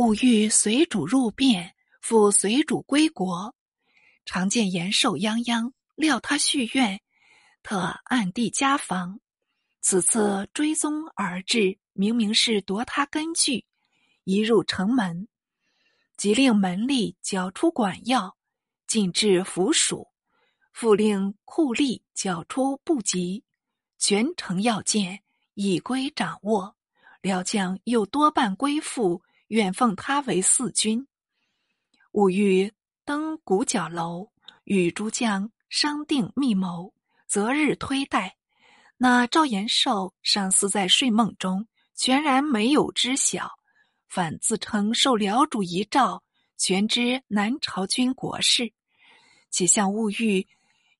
勿欲随主入汴，复随主归国。常见延寿泱泱，料他续愿，特暗地家防。此次追踪而至，明明是夺他根据，一入城门，即令门吏缴出管要，进至府署，复令库吏缴出部籍，全城要件已归掌握。辽将又多半归附，愿奉他为四军。吾欲登古角楼，与诸将商定密谋，择日推戴。那赵延寿尚似在睡梦中，全然没有知晓，反自称受辽主遗诏，全知南朝军国事。且向物欲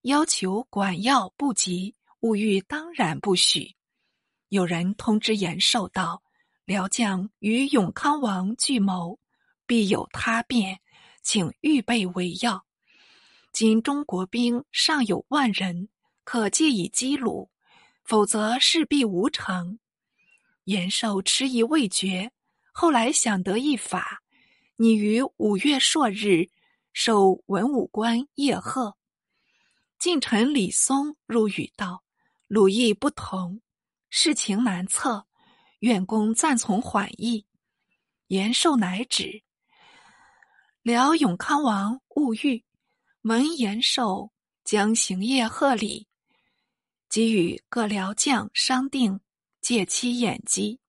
要求管要不及，物欲当然不许。有人通知延寿道：“辽将与永康王聚谋，必有他变，请预备为要。今中国兵尚有万人，可借以击虏；否则势必无成。”延寿迟疑未决，后来想得一法，拟于五月朔日授文武官叶贺。近臣李松入语道：“鲁意不同。”事情难测，愿公暂从缓意。延寿乃止。辽永康王勿欲闻延寿将行业贺礼，即与各辽将商定借期掩击。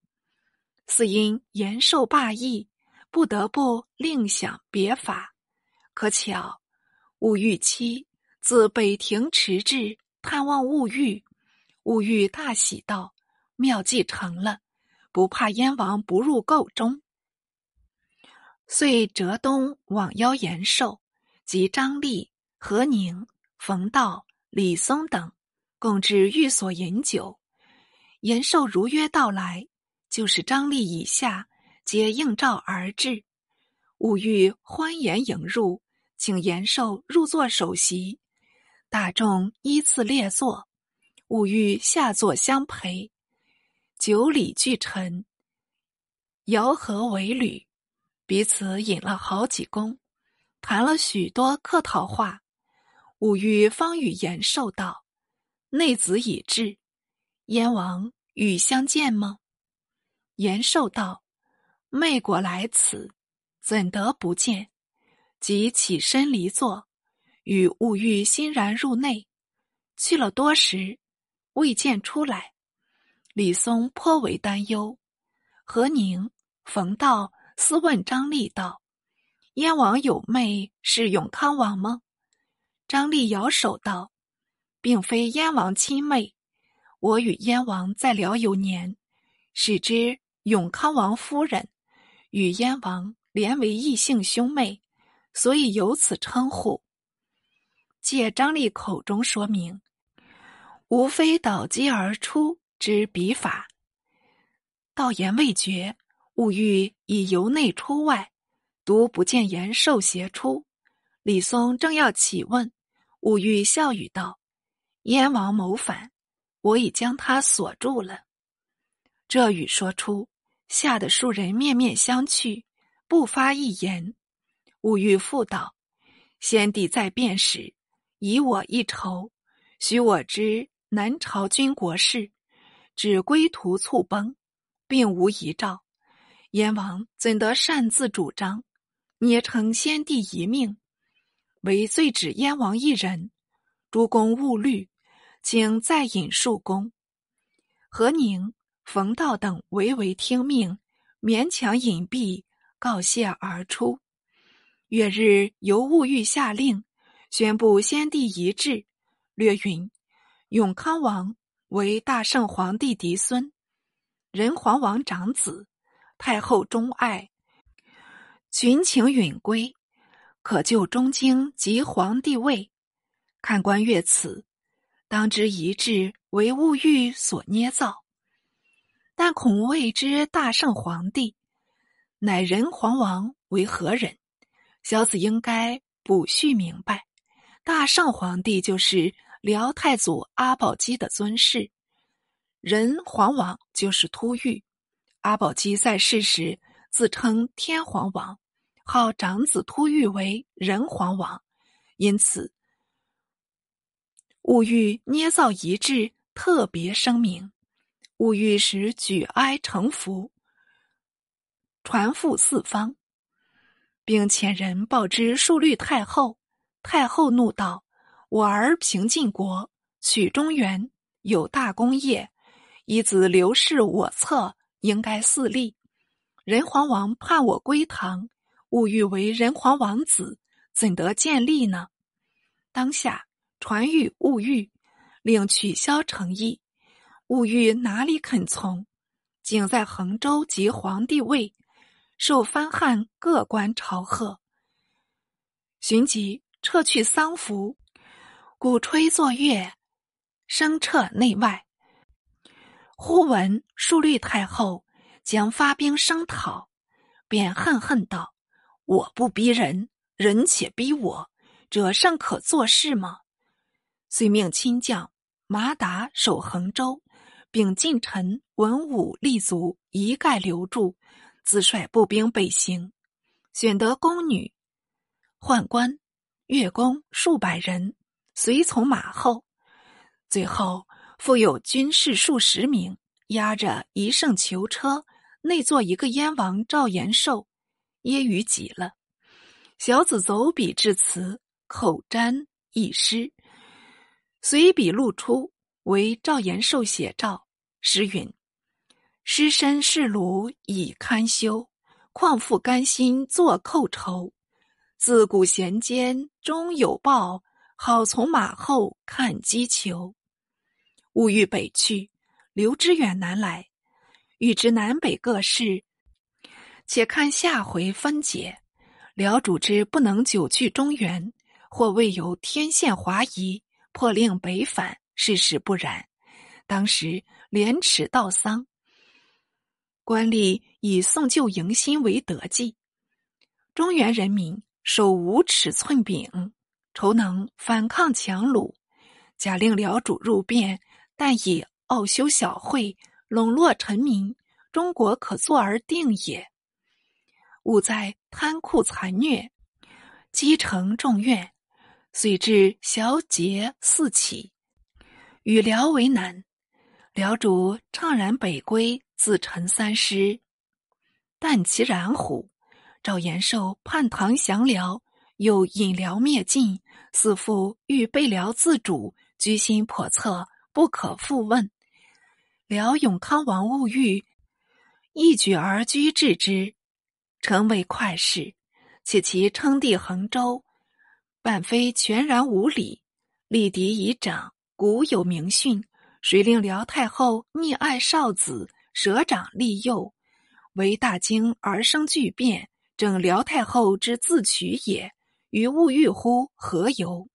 似因延寿霸意，不得不另想别法。可巧勿欲妻自北庭迟至，探望勿欲。勿欲大喜道：“妙计成了，不怕燕王不入构中。”遂折东往邀延寿及张立、何宁、冯道、李松等，共至寓所饮酒。延寿如约到来，就是张立以下皆应召而至。吾欲欢颜迎入，请延寿入座首席，大众依次列坐。吾欲下座相陪，九礼俱陈，摇合为侣，彼此饮了好几公，谈了许多客套话。吾欲方与延寿道：“内子已至，燕王与相见吗？”延寿道：“妹果来此，怎得不见？”即起身离座，与吾欲欣然入内，去了多时。未见出来，李松颇为担忧。何宁、冯道私问张立道：“燕王有妹是永康王吗？”张立摇手道：“并非燕王亲妹，我与燕王在辽有年，使之永康王夫人与燕王连为异姓兄妹，所以有此称呼。”借张立口中说明。无非倒机而出之笔法，道言未决，勿欲已由内出外，独不见言受邪出。李松正要起问，勿欲笑语道：“燕王谋反，我已将他锁住了。”这语说出，吓得数人面面相觑，不发一言。勿欲复道：“先帝在变时，以我一筹，许我知。”南朝军国事，指归途猝崩，并无遗诏。燕王怎得擅自主张，捏成先帝遗命？唯罪指燕王一人。诸公勿虑，请再引数公。何宁、冯道等唯唯听命，勉强隐蔽，告谢而出。月日由物欲下令，宣布先帝遗志，略云。永康王为大圣皇帝嫡孙，仁皇王长子，太后钟爱，群情允归，可就中京及皇帝位。看官阅此，当知一志为物欲所捏造，但恐未知大圣皇帝乃仁皇王为何人？小子应该补叙明白，大圣皇帝就是。辽太祖阿保机的尊室，仁皇王就是突遇。阿保机在世时自称天皇王，号长子突遇为仁皇王，因此兀欲捏造遗志，特别声明。兀欲使举哀成服，传付四方，并遣人报之述律太后。太后怒道：“我儿平晋国，取中原，有大功业，以子刘氏我侧，应该嗣立。仁皇王叛我归唐，兀玉为仁皇王子，怎得建立呢？”当下传谕物欲，令取消诚意。物欲哪里肯从？竟在衡州即皇帝位，受藩汉各官朝贺。寻即撤去丧服，鼓吹作乐，声彻内外。忽闻淑律太后将发兵声讨，便恨恨道：“我不逼人，人且逼我，这尚可做事吗？”遂命亲将马达守衡州。并近臣文武立足一概留住，自率步兵北行，选得宫女、宦官、乐工数百人，随从马后。最后附有军士数十名，押着一乘囚车，内坐一个燕王赵延寿，揶揄极了。小子走笔致辞，口占一诗，随笔露出。为赵延寿写照，诗云：“尸身是庐已堪修，况复甘心作寇仇？自古贤奸终有报，好从马后看击球。物欲北去，刘知远南来，欲知南北各事，且看下回分解。辽主之不能久据中原，或未有天宪华夷，破令北返。”事实不然，当时廉耻道丧，官吏以送旧迎新为德计。中原人民手无尺寸柄，愁能反抗强虏。假令辽主入变，但以傲修小惠，笼络臣民，中国可坐而定也。勿在贪酷残虐，积成众怨，遂至小节四起。与辽为难，辽主怅然北归，自陈三师。但其然乎？赵延寿叛唐降辽，又引辽灭晋，似乎欲背辽自主，居心叵测，不可复问。辽永康王兀玉一举而居治之，成为快事。且其称帝横州，半非全然无礼，立嫡以长。古有名训，谁令辽太后溺爱少子，舍长立幼，为大惊而生巨变，正辽太后之自取也。于物欲乎？何由？